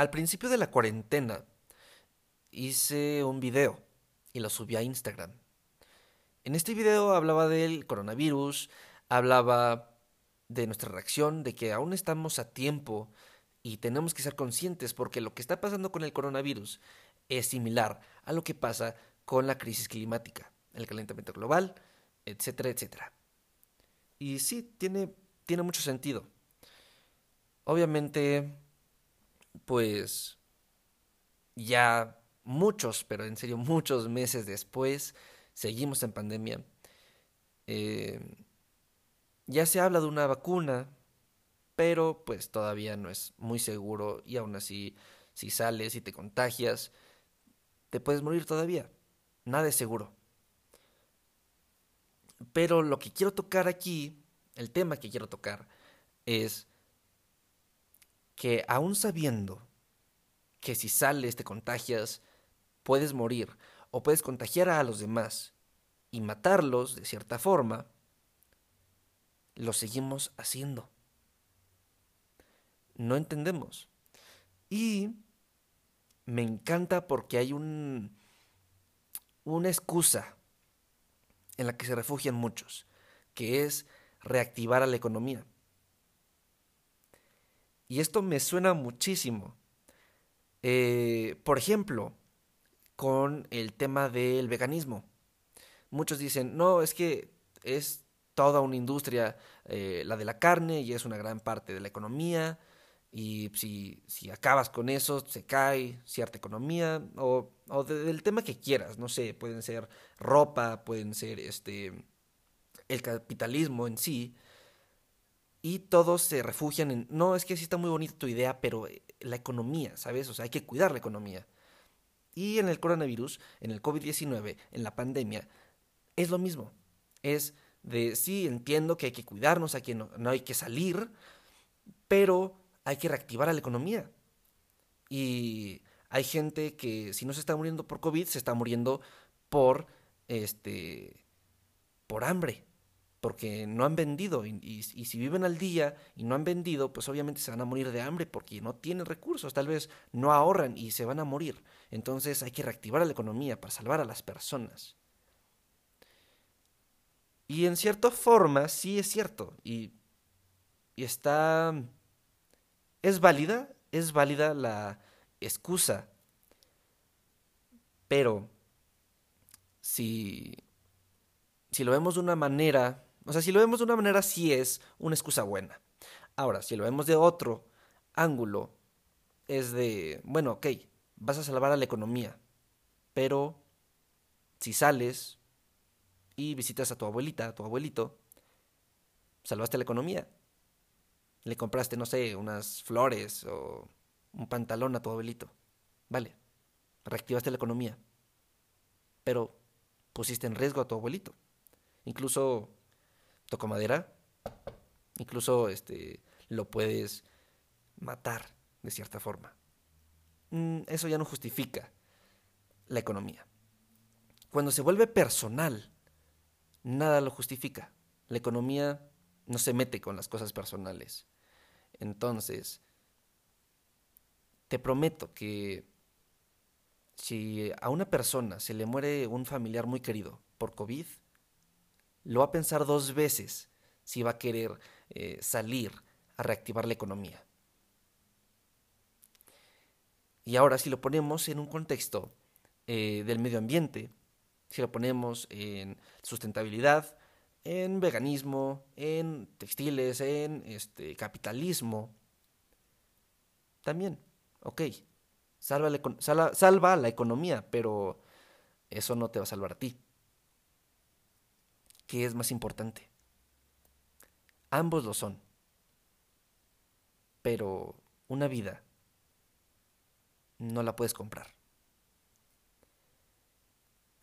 Al principio de la cuarentena hice un video y lo subí a Instagram. En este video hablaba del coronavirus, hablaba de nuestra reacción, de que aún estamos a tiempo y tenemos que ser conscientes porque lo que está pasando con el coronavirus es similar a lo que pasa con la crisis climática, el calentamiento global, etcétera, etcétera. Y sí, tiene, tiene mucho sentido. Obviamente, pues ya muchos, pero en serio muchos meses después, seguimos en pandemia. Eh, ya se habla de una vacuna, pero pues todavía no es muy seguro y aún así, si sales y te contagias, te puedes morir todavía. Nada es seguro. Pero lo que quiero tocar aquí, el tema que quiero tocar, es que aún sabiendo que si sales, te contagias, puedes morir o puedes contagiar a los demás y matarlos de cierta forma, lo seguimos haciendo. No entendemos. Y me encanta porque hay un, una excusa en la que se refugian muchos, que es reactivar a la economía. Y esto me suena muchísimo. Eh, por ejemplo, con el tema del veganismo. Muchos dicen, no, es que es toda una industria, eh, la de la carne, y es una gran parte de la economía, y si, si acabas con eso, se cae cierta economía, o, o del tema que quieras, no sé, pueden ser ropa, pueden ser este el capitalismo en sí, y todos se refugian en, no, es que sí está muy bonita tu idea, pero eh, la economía, ¿sabes? O sea, hay que cuidar la economía. Y en el coronavirus, en el COVID-19, en la pandemia, es lo mismo. Es de, sí, entiendo que hay que cuidarnos, hay que no, no hay que salir, pero hay que reactivar a la economía. Y hay gente que si no se está muriendo por COVID, se está muriendo por, este, por hambre porque no han vendido y, si viven al día y no han vendido, pues obviamente se van a morir de hambre porque no tienen recursos, tal vez no ahorran y se van a morir. Entonces hay que reactivar la economía para salvar a las personas. Y en cierta forma sí es cierto y, y está... Es válida, es válida la excusa, pero si, si lo vemos de una manera o sea, si lo vemos de una manera, sí es una excusa buena. Ahora, si lo vemos de otro ángulo, es de, bueno, ok, vas a salvar a la economía, pero si sales y visitas a tu abuelita, a tu abuelito, salvaste la economía. Le compraste, no sé, unas flores o un pantalón a tu abuelito. Vale, reactivaste la economía, pero pusiste en riesgo a tu abuelito. Incluso toco madera, incluso este, lo puedes matar de cierta forma. Mm, eso ya no justifica la economía. Cuando se vuelve personal, nada lo justifica. La economía no se mete con las cosas personales. Entonces, te prometo que si a una persona se le muere un familiar muy querido por COVID, lo va a pensar dos veces si va a querer eh, salir a reactivar la economía. Y ahora si lo ponemos en un contexto eh, del medio ambiente, si lo ponemos en sustentabilidad, en veganismo, en textiles, en este, capitalismo, también, ok, salva salva la economía, pero eso no te va a salvar a ti. ¿Qué es más importante? Ambos lo son. Pero una vida no la puedes comprar.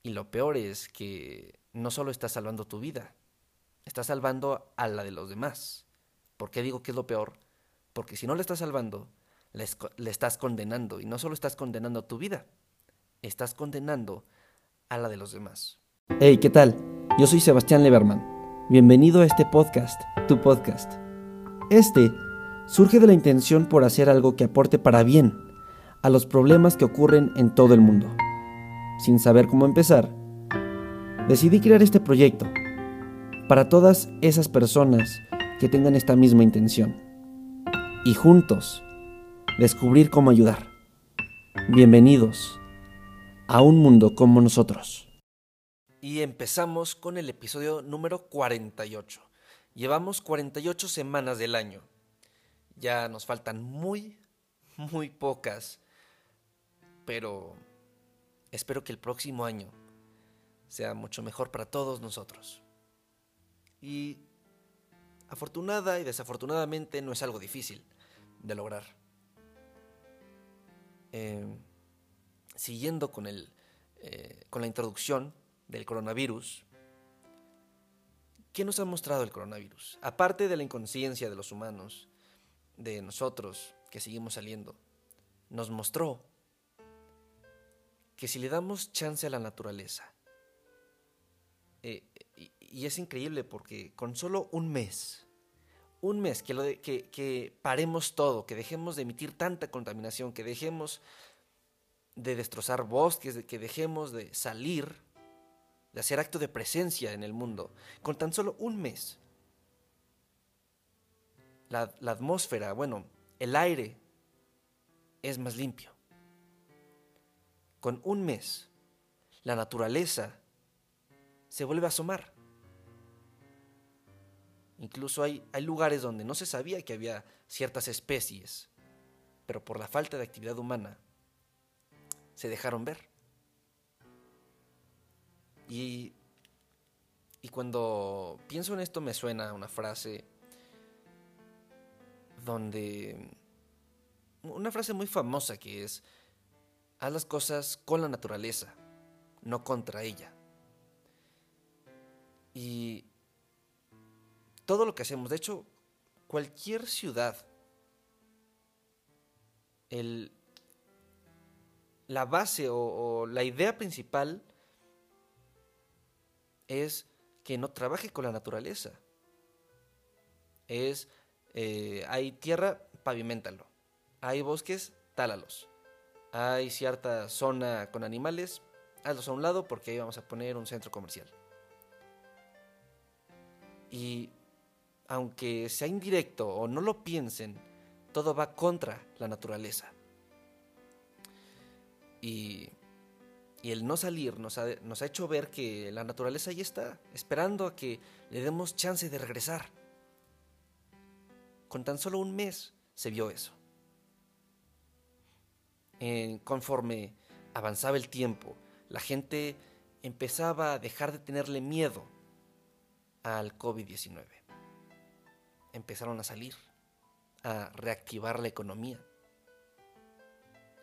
Y lo peor es que no solo estás salvando tu vida, estás salvando a la de los demás. ¿Por qué digo que es lo peor? Porque si no la estás salvando, le, estás condenando. Y no solo estás condenando tu vida, estás condenando a la de los demás. Hey, ¿qué tal? Yo soy Sebastián Leberman. Bienvenido a este podcast, tu podcast. Este surge de la intención por hacer algo que aporte para bien a los problemas que ocurren en todo el mundo. Sin saber cómo empezar, decidí crear este proyecto para todas esas personas que tengan esta misma intención y juntos descubrir cómo ayudar. Bienvenidos a un mundo como nosotros. Y empezamos con el episodio número 48. Llevamos 48 semanas del año. Ya nos faltan muy, muy pocas. Pero espero que el próximo año sea mucho mejor para todos nosotros. Y afortunada y desafortunadamente no es algo difícil de lograr. Eh, siguiendo con, el, eh, con la introducción del coronavirus, ¿qué nos ha mostrado el coronavirus? Aparte de la inconsciencia de los humanos, de nosotros que seguimos saliendo, nos mostró que si le damos chance a la naturaleza, eh, y, es increíble porque con solo un mes, un mes que, lo que, que paremos todo, que dejemos de emitir tanta contaminación, que dejemos de destrozar bosques, de que dejemos de salir, de hacer acto de presencia en el mundo, con tan solo un mes. La, atmósfera, bueno, el aire es más limpio. Con un mes, la naturaleza se vuelve a asomar. Incluso hay, hay, lugares donde no se sabía que había ciertas especies, pero por la falta de actividad humana se dejaron ver. Y, y cuando pienso en esto me suena una frase donde... Una frase muy famosa que es, haz las cosas con la naturaleza, no contra ella. Y todo lo que hacemos, de hecho, cualquier ciudad, el, la base o, la idea principal es que no trabaje con la naturaleza. Es, eh, hay tierra, pavimentalo. Hay bosques, tálalos. Hay cierta zona con animales, hazlos a un lado porque ahí vamos a poner un centro comercial. Y aunque sea indirecto o no lo piensen, todo va contra la naturaleza. Y, el no salir nos ha, nos ha hecho ver que la naturaleza ahí está, esperando a que le demos chance de regresar. Con tan solo un mes se vio eso. conforme avanzaba el tiempo, la gente empezaba a dejar de tenerle miedo al COVID-19. Empezaron a salir, a reactivar la economía.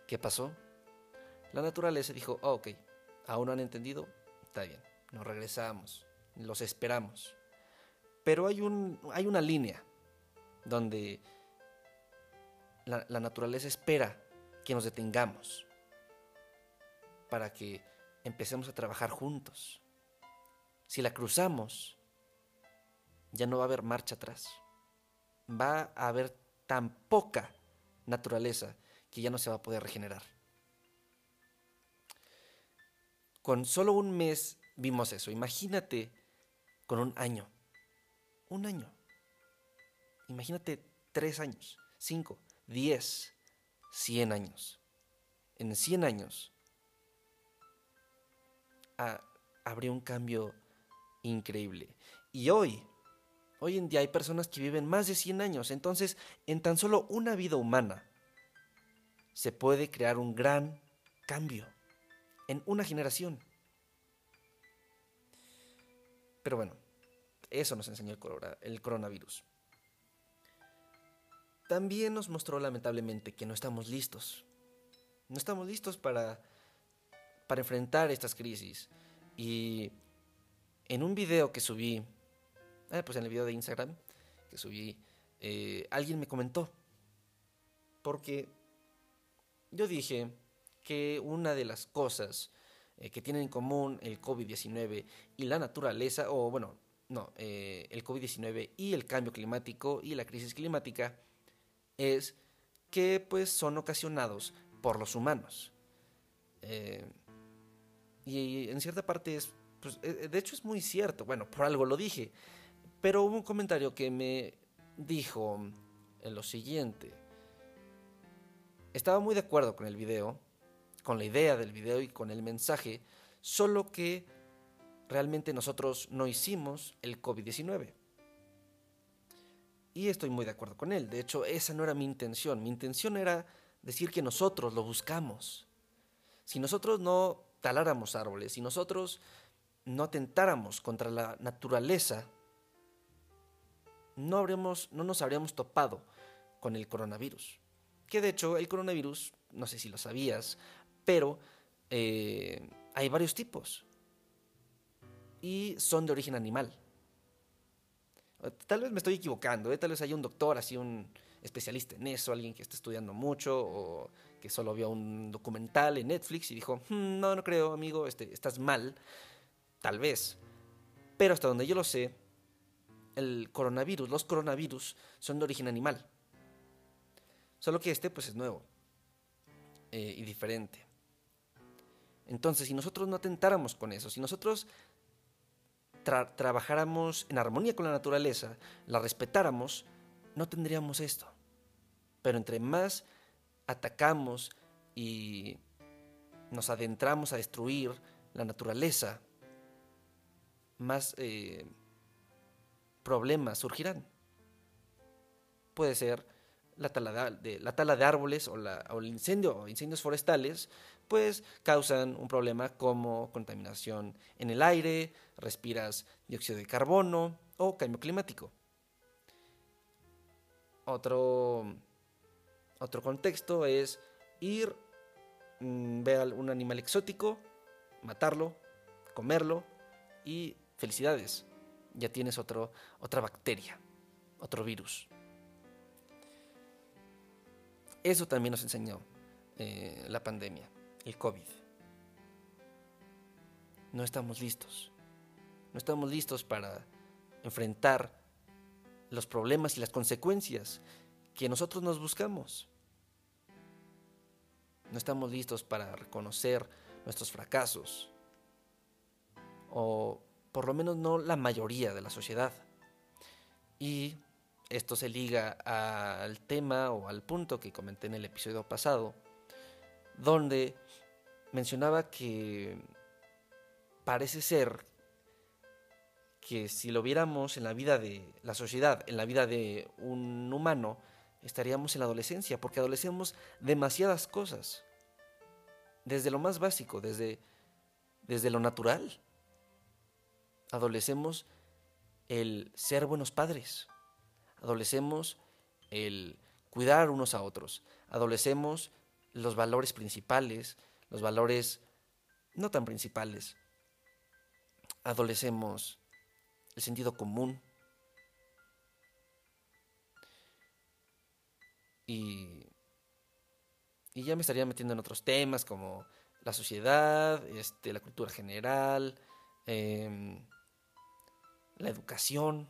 ¿Qué pasó? La naturaleza dijo, oh, ok, aún no han entendido, está bien, nos regresamos, los esperamos. Pero hay, un, hay una línea donde la, la naturaleza espera que nos detengamos para que empecemos a trabajar juntos. Si la cruzamos, ya no va a haber marcha atrás. Va a haber tan poca naturaleza que ya no se va a poder regenerar. Con solo un mes vimos eso. Imagínate con un año. Un año. Imagínate tres años, cinco, diez, cien años. En cien años ah, habría un cambio increíble. Y hoy, hoy en día hay personas que viven más de 100 años. Entonces, en tan solo una vida humana, se puede crear un gran cambio en una generación. Pero bueno, eso nos enseñó el, coronavirus. También nos mostró lamentablemente que no estamos listos. No estamos listos para, para enfrentar estas crisis. Y en un video que subí, ah, pues en el video de Instagram que subí, eh, alguien me comentó. Porque yo dije que una de las cosas eh, que tienen en común el COVID-19 y la naturaleza, o bueno, no, eh, el COVID-19 y el cambio climático y la crisis climática, es que pues son ocasionados por los humanos. Eh, y en cierta parte es, pues, de hecho es muy cierto, bueno, por algo lo dije, pero hubo un comentario que me dijo lo siguiente. Estaba muy de acuerdo con el video, con la idea del video y con el mensaje, solo que realmente nosotros no hicimos el COVID-19. Y estoy muy de acuerdo con él. De hecho, esa no era mi intención. Mi intención era decir que nosotros lo buscamos. Si nosotros no taláramos árboles, si nosotros no atentáramos contra la naturaleza, no, habremos, no nos habríamos topado con el coronavirus. Que de hecho el coronavirus, no sé si lo sabías, pero eh, hay varios tipos. Y son de origen animal. Tal vez me estoy equivocando, ¿eh? tal vez haya un doctor, así un especialista en eso, alguien que esté estudiando mucho o que solo vio un documental en Netflix y dijo, hmm, no, no creo, amigo, este, estás mal, tal vez. Pero hasta donde yo lo sé, el coronavirus, los coronavirus son de origen animal. Solo que este pues es nuevo eh, y diferente. Entonces, si nosotros no atentáramos con eso, si nosotros trabajáramos en armonía con la naturaleza, la respetáramos, no tendríamos esto. Pero entre más atacamos y nos adentramos a destruir la naturaleza, más eh, problemas surgirán. Puede ser la tala de, la tala de árboles o, el incendio o incendios forestales, pues causan un problema como contaminación en el aire, respiras dióxido de carbono o cambio climático. Otro, otro contexto es ir, mm, ver a un animal exótico, matarlo, comerlo y felicidades, ya tienes otro, otra bacteria, otro virus. Eso también nos enseñó eh, la pandemia, el COVID. No estamos listos. No estamos listos para enfrentar los problemas y las consecuencias que nosotros nos buscamos. No estamos listos para reconocer nuestros fracasos o por lo menos no la mayoría de la sociedad. Y esto se liga al tema o al punto que comenté en el episodio pasado, donde mencionaba que parece ser que si lo viéramos en la vida de la sociedad, en la vida de un humano, estaríamos en la adolescencia, porque adolecemos demasiadas cosas, desde lo más básico, desde, desde lo natural, adolecemos el ser buenos padres, adolecemos el cuidar unos a otros, adolecemos los valores principales, los valores no tan principales, adolecemos el sentido común. Y, y ya me estaría metiendo en otros temas como la sociedad, este, la cultura general, eh, la educación,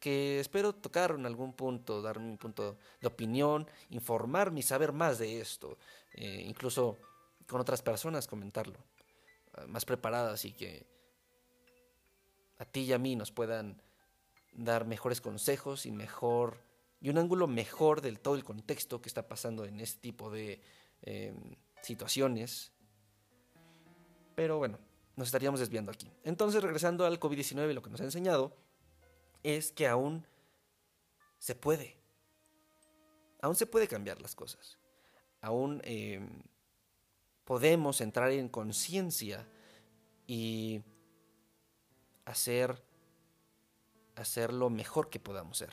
que espero tocar en algún punto, dar mi punto de opinión, informarme y saber más de esto, eh, incluso con otras personas comentarlo, eh, más preparadas y que a ti y a mí nos puedan dar mejores consejos y mejor y un ángulo mejor del todo el contexto que está pasando en este tipo de em, situaciones. Pero bueno, nos estaríamos desviando aquí. Entonces, regresando al COVID-19, lo que nos ha enseñado es que aún se puede. Aún se puede cambiar las cosas. Aún em, podemos entrar en conciencia y hacer, lo mejor que podamos ser.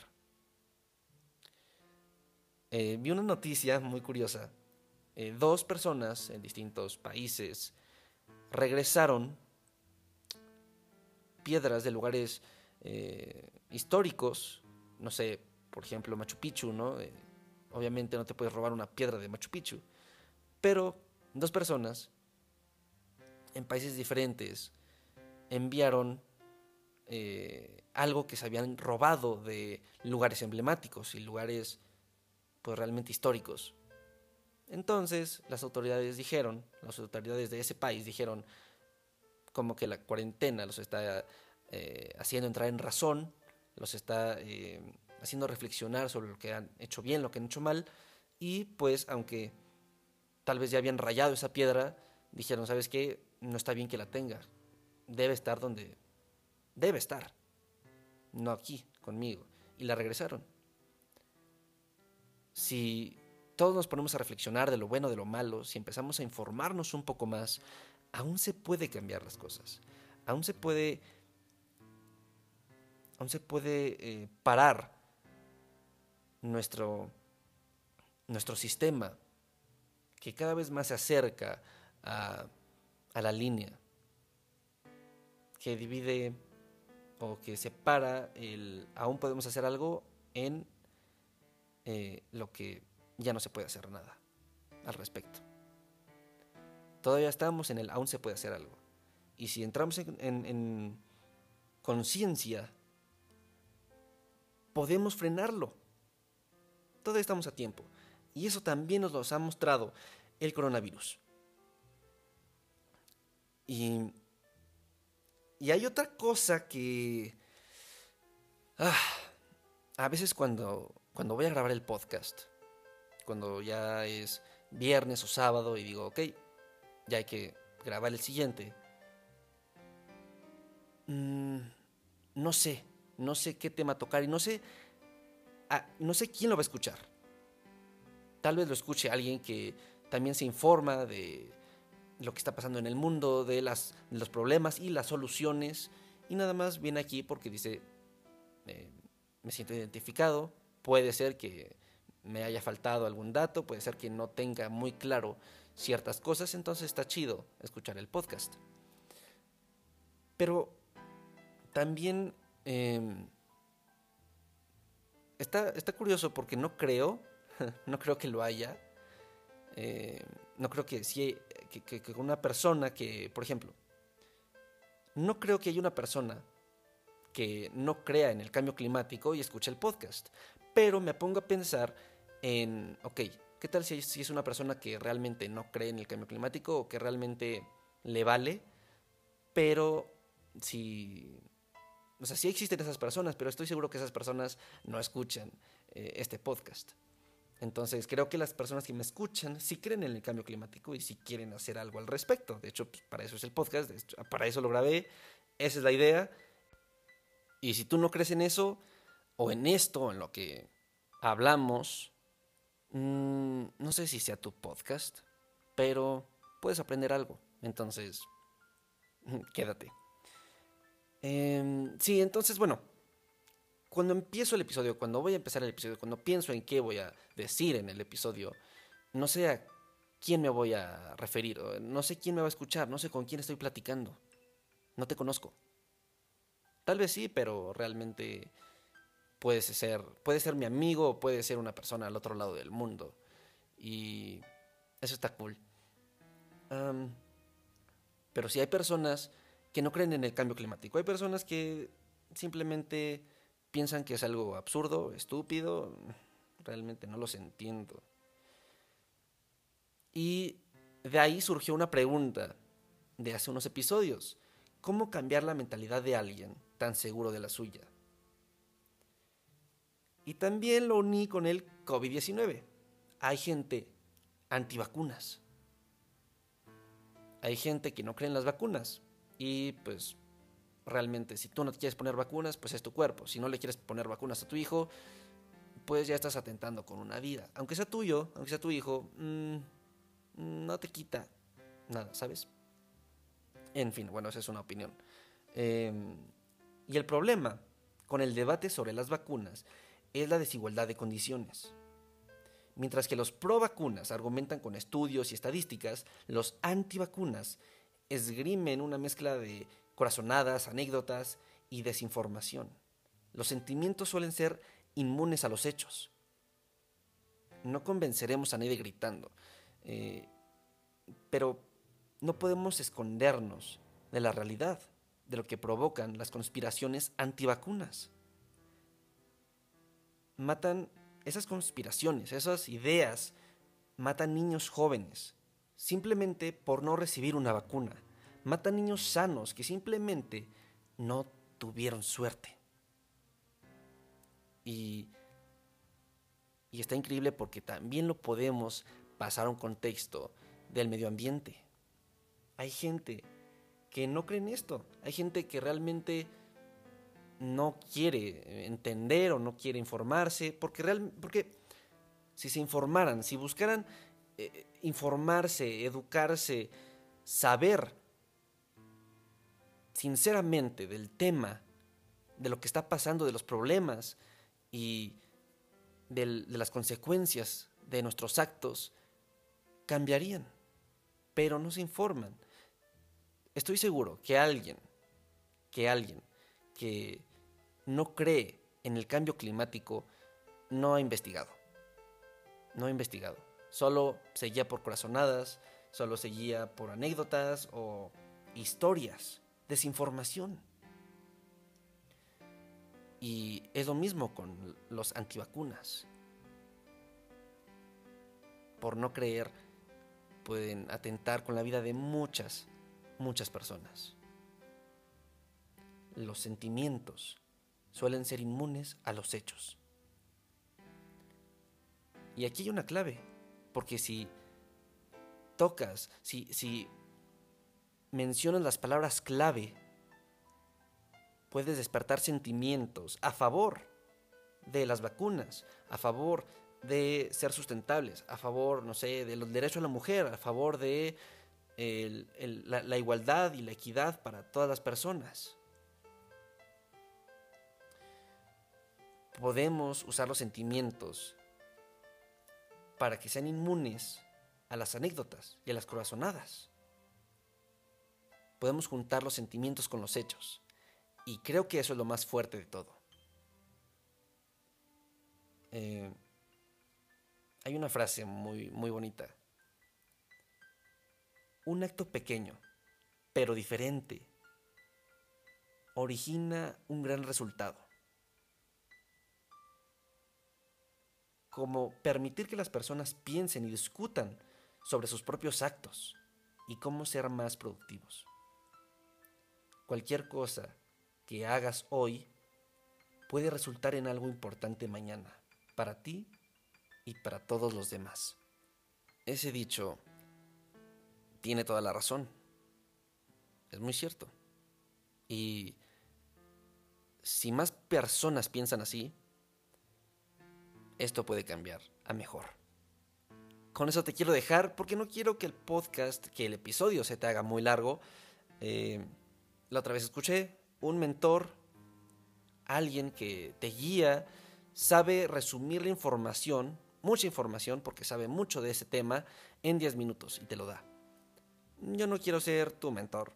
Eh, vi una noticia muy curiosa. Eh, dos personas en distintos países regresaron piedras de lugares eh, históricos, no sé, por ejemplo Machu Picchu, ¿no? Eh, obviamente no te puedes robar una piedra de Machu Picchu, pero dos personas en países diferentes enviaron eh, algo que se habían robado de lugares emblemáticos y lugares pues realmente históricos. Entonces las autoridades dijeron, las autoridades de ese país dijeron como que la cuarentena los está eh, haciendo entrar en razón, los está eh, haciendo reflexionar sobre lo que han hecho bien, lo que han hecho mal, y pues aunque tal vez ya habían rayado esa piedra, dijeron, ¿sabes qué? No está bien que la tenga, debe estar donde debe estar, no aquí, conmigo, y la regresaron. Si todos nos ponemos a reflexionar de lo bueno, de lo malo, si empezamos a informarnos un poco más, aún se puede cambiar las cosas, aún se puede, aún se puede eh, parar nuestro, nuestro sistema que cada vez más se acerca a, a la línea que divide o que separa el aún podemos hacer algo en eh, lo que ya no se puede hacer nada al respecto. Todavía estamos en el aún se puede hacer algo. Y si entramos en, en conciencia, podemos frenarlo. Todavía estamos a tiempo. Y eso también nos lo ha mostrado el coronavirus. Y, y hay otra cosa que... Ah, a veces cuando, cuando voy a grabar el podcast, cuando ya es viernes o sábado y digo, ok, ya hay que grabar el siguiente, mm, no sé, no sé qué tema tocar y no sé, no sé quién lo va a escuchar. Tal vez lo escuche alguien que también se informa de lo que está pasando en el mundo, de, las, los problemas y las soluciones, y nada más viene aquí porque dice, eh, me siento identificado, puede ser que me haya faltado algún dato, puede ser que no tenga muy claro ciertas cosas, entonces está chido escuchar el podcast. Pero también em, está, está curioso porque no creo, no creo que lo haya. Eh, no creo que, si, que, una persona que, por ejemplo, no creo que haya una persona que no crea en el cambio climático y escuche el podcast. Pero me pongo a pensar en, ok, ¿qué tal si, si es una persona que realmente no cree en el cambio climático o que realmente le vale? Pero si... O sea, sí existen esas personas, pero estoy seguro que esas personas no escuchan eh, este podcast. Entonces creo que las personas que me escuchan sí creen en el cambio climático y sí quieren hacer algo al respecto. De hecho, pues, para eso es el podcast, para eso lo grabé, esa es la idea. Y si tú no crees en eso, o en esto, en lo que hablamos, Mm, no sé si sea tu podcast, pero puedes aprender algo. Entonces, quédate. Em, sí, entonces, bueno, cuando empiezo el episodio, cuando voy a empezar el episodio, cuando pienso en qué voy a decir en el episodio, no sé a quién me voy a referir, no sé quién me va a escuchar, no sé con quién estoy platicando. No te conozco. Tal vez sí, pero realmente puede ser, puede ser mi amigo o puede ser una persona al otro lado del mundo. Y eso está cool. pero sí hay personas que no creen en el cambio climático. Hay personas que simplemente piensan que es algo absurdo, estúpido. Realmente no los entiendo. Y de ahí surgió una pregunta de hace unos episodios. ¿Cómo cambiar la mentalidad de alguien tan seguro de la suya? Y también lo uní con el COVID-19. Hay gente antivacunas. Hay gente que no cree en las vacunas. Y pues realmente si tú no te quieres poner vacunas, pues es tu cuerpo. Si no le quieres poner vacunas a tu hijo, pues ya estás atentando con una vida. Aunque sea tuyo, aunque sea tu hijo, mm, no te quita nada, ¿sabes? En fin, bueno, esa es una opinión. Em, y el problema con el debate sobre las vacunas es la desigualdad de condiciones. Mientras que los pro vacunas argumentan con estudios y estadísticas, los antivacunas esgrimen una mezcla de corazonadas, anécdotas y desinformación. Los sentimientos suelen ser inmunes a los hechos. No convenceremos a nadie gritando, eh, pero no podemos escondernos de la realidad, de lo que provocan las conspiraciones antivacunas matan esas conspiraciones, esas ideas matan niños jóvenes simplemente por no recibir una vacuna. Matan niños sanos que simplemente no tuvieron suerte. Y, y está increíble porque también lo podemos pasar a un contexto del medio ambiente. Hay gente que no cree en esto. Hay gente que realmente no quiere entender o no quiere informarse, porque, real, porque si se informaran, si buscaran eh, informarse, educarse, saber sinceramente del tema, de lo que está pasando, de los problemas y de las consecuencias de nuestros actos, cambiarían, pero no se informan. Estoy seguro que alguien, que alguien que no cree en el cambio climático no ha investigado. No ha investigado. Solo seguía por corazonadas, solo seguía por anécdotas o historias, desinformación. Y es lo mismo con los antivacunas. Por no creer, pueden atentar con la vida de muchas, muchas personas. Los sentimientos suelen ser inmunes a los hechos. Y aquí hay una clave, porque si tocas, si, mencionas las palabras clave, puedes despertar sentimientos a favor de las vacunas, a favor de ser sustentables, a favor, no sé, de los derechos de la mujer, a favor de la igualdad y la equidad para todas las personas. podemos usar los sentimientos para que sean inmunes a las anécdotas y a las corazonadas. Podemos juntar los sentimientos con los hechos. Y creo que eso es lo más fuerte de todo. Eh, hay una frase muy, muy bonita. Un acto pequeño, pero diferente, origina un gran resultado. Como permitir que las personas piensen y discutan sobre sus propios actos y cómo ser más productivos. Cualquier cosa que hagas hoy puede resultar en algo importante mañana, para ti y para todos los demás. Ese dicho tiene toda la razón. Es muy cierto. Y si más personas piensan así, esto puede cambiar a mejor. Con eso te quiero dejar porque no quiero que el podcast, que el episodio se te haga muy largo. Eh, la otra vez escuché un mentor, alguien que te guía, sabe resumir la información, mucha información, porque sabe mucho de ese tema, en 10 minutos y te lo da. Yo no quiero ser tu mentor,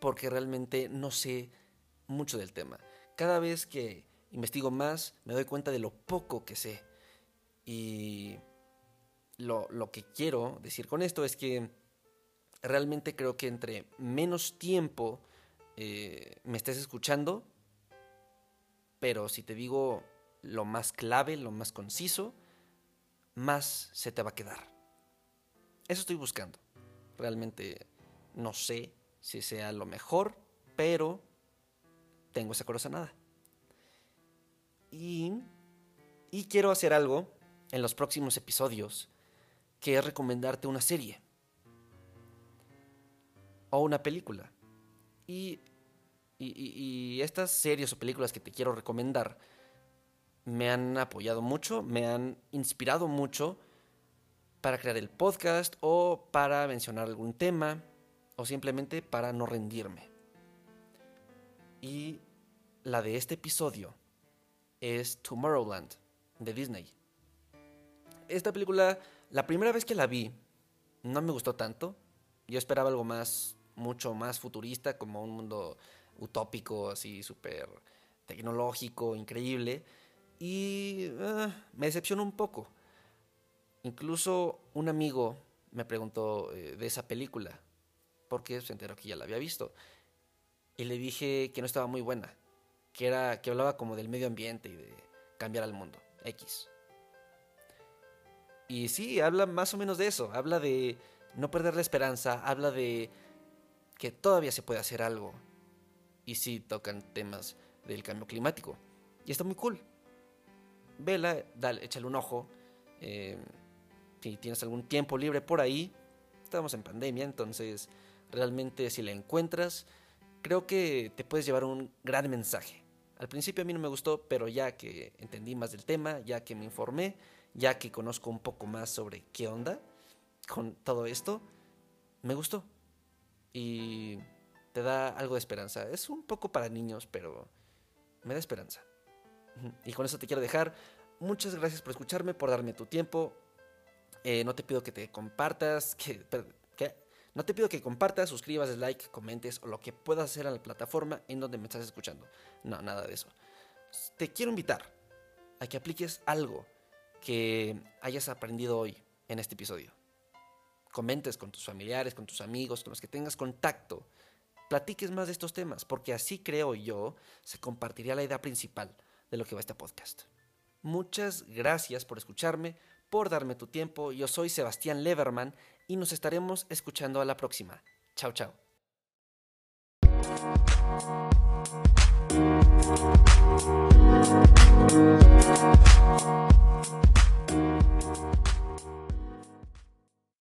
porque realmente no sé mucho del tema. Cada vez que investigo más, me doy cuenta de lo poco que sé. Y lo, que quiero decir con esto es que realmente creo que entre menos tiempo eh, me estés escuchando, pero si te digo lo más clave, lo más conciso, más se te va a quedar. Eso estoy buscando. Realmente no sé si sea lo mejor, pero tengo esa corazonada. Y, y quiero hacer algo en los próximos episodios, que es recomendarte una serie o una película. Y, y, estas series o películas que te quiero recomendar me han apoyado mucho, me han inspirado mucho para crear el podcast o para mencionar algún tema o simplemente para no rendirme. Y la de este episodio es Tomorrowland de Disney. Esta película, la primera vez que la vi, no me gustó tanto. Yo esperaba algo más, mucho más futurista, como un mundo utópico, así súper tecnológico, increíble. Y ah, me decepcionó un poco. Incluso un amigo me preguntó eh, de esa película, porque se enteró que ya la había visto. Y le dije que no estaba muy buena, que, era, que hablaba como del medio ambiente y de cambiar al mundo. X. Y sí, habla más o menos de eso, habla de no perder la esperanza, habla de que todavía se puede hacer algo. Y sí tocan temas del cambio climático. Y está muy cool. Vela, dale, échale un ojo. Eh, si tienes algún tiempo libre por ahí, estamos en pandemia, entonces realmente si la encuentras, creo que te puedes llevar un gran mensaje. Al principio a mí no me gustó, pero ya que entendí más del tema, ya que me informé, ya que conozco un poco más sobre qué onda con todo esto, me gustó. Y te da algo de esperanza. Es un poco para niños, pero me da esperanza. Y con eso te quiero dejar. Muchas gracias por escucharme, por darme tu tiempo. Eh, no te pido que te compartas, que, No te pido que compartas, suscribas, like, comentes o lo que puedas hacer en la plataforma en donde me estás escuchando. No, nada de eso. Te quiero invitar a que apliques algo que hayas aprendido hoy en este episodio. Comentes con tus familiares, con tus amigos, con los que tengas contacto. Platiques más de estos temas, porque así creo yo se compartiría la idea principal de lo que va este podcast. Muchas gracias por escucharme, por darme tu tiempo. Yo soy Sebastián Leverman y nos estaremos escuchando a la próxima. Chao, chao.